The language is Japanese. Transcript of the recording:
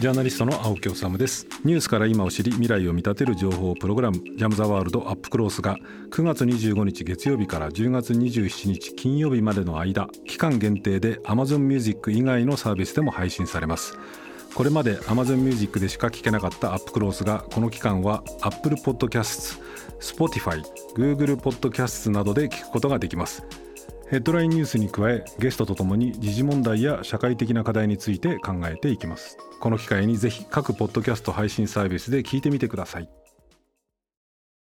ジャーナリストの青木治です。ニュースから今を知り未来を見立てる情報プログラムジャムザワールドアップクロースが9月25日月曜日から10月27日金曜日までの間期間限定で Amazon Music 以外のサービスでも配信されます。これまで Amazon Music でしか聞けなかったアップクロースがこの期間は Apple Podcasts、Spotify、Google Podcasts などで聞くことができます。ヘッドラインニュースに加えゲストとともに時事問題や社会的な課題について考えていきます。この機会にぜひ各ポッドキャスト配信サービスで聞いてみてください。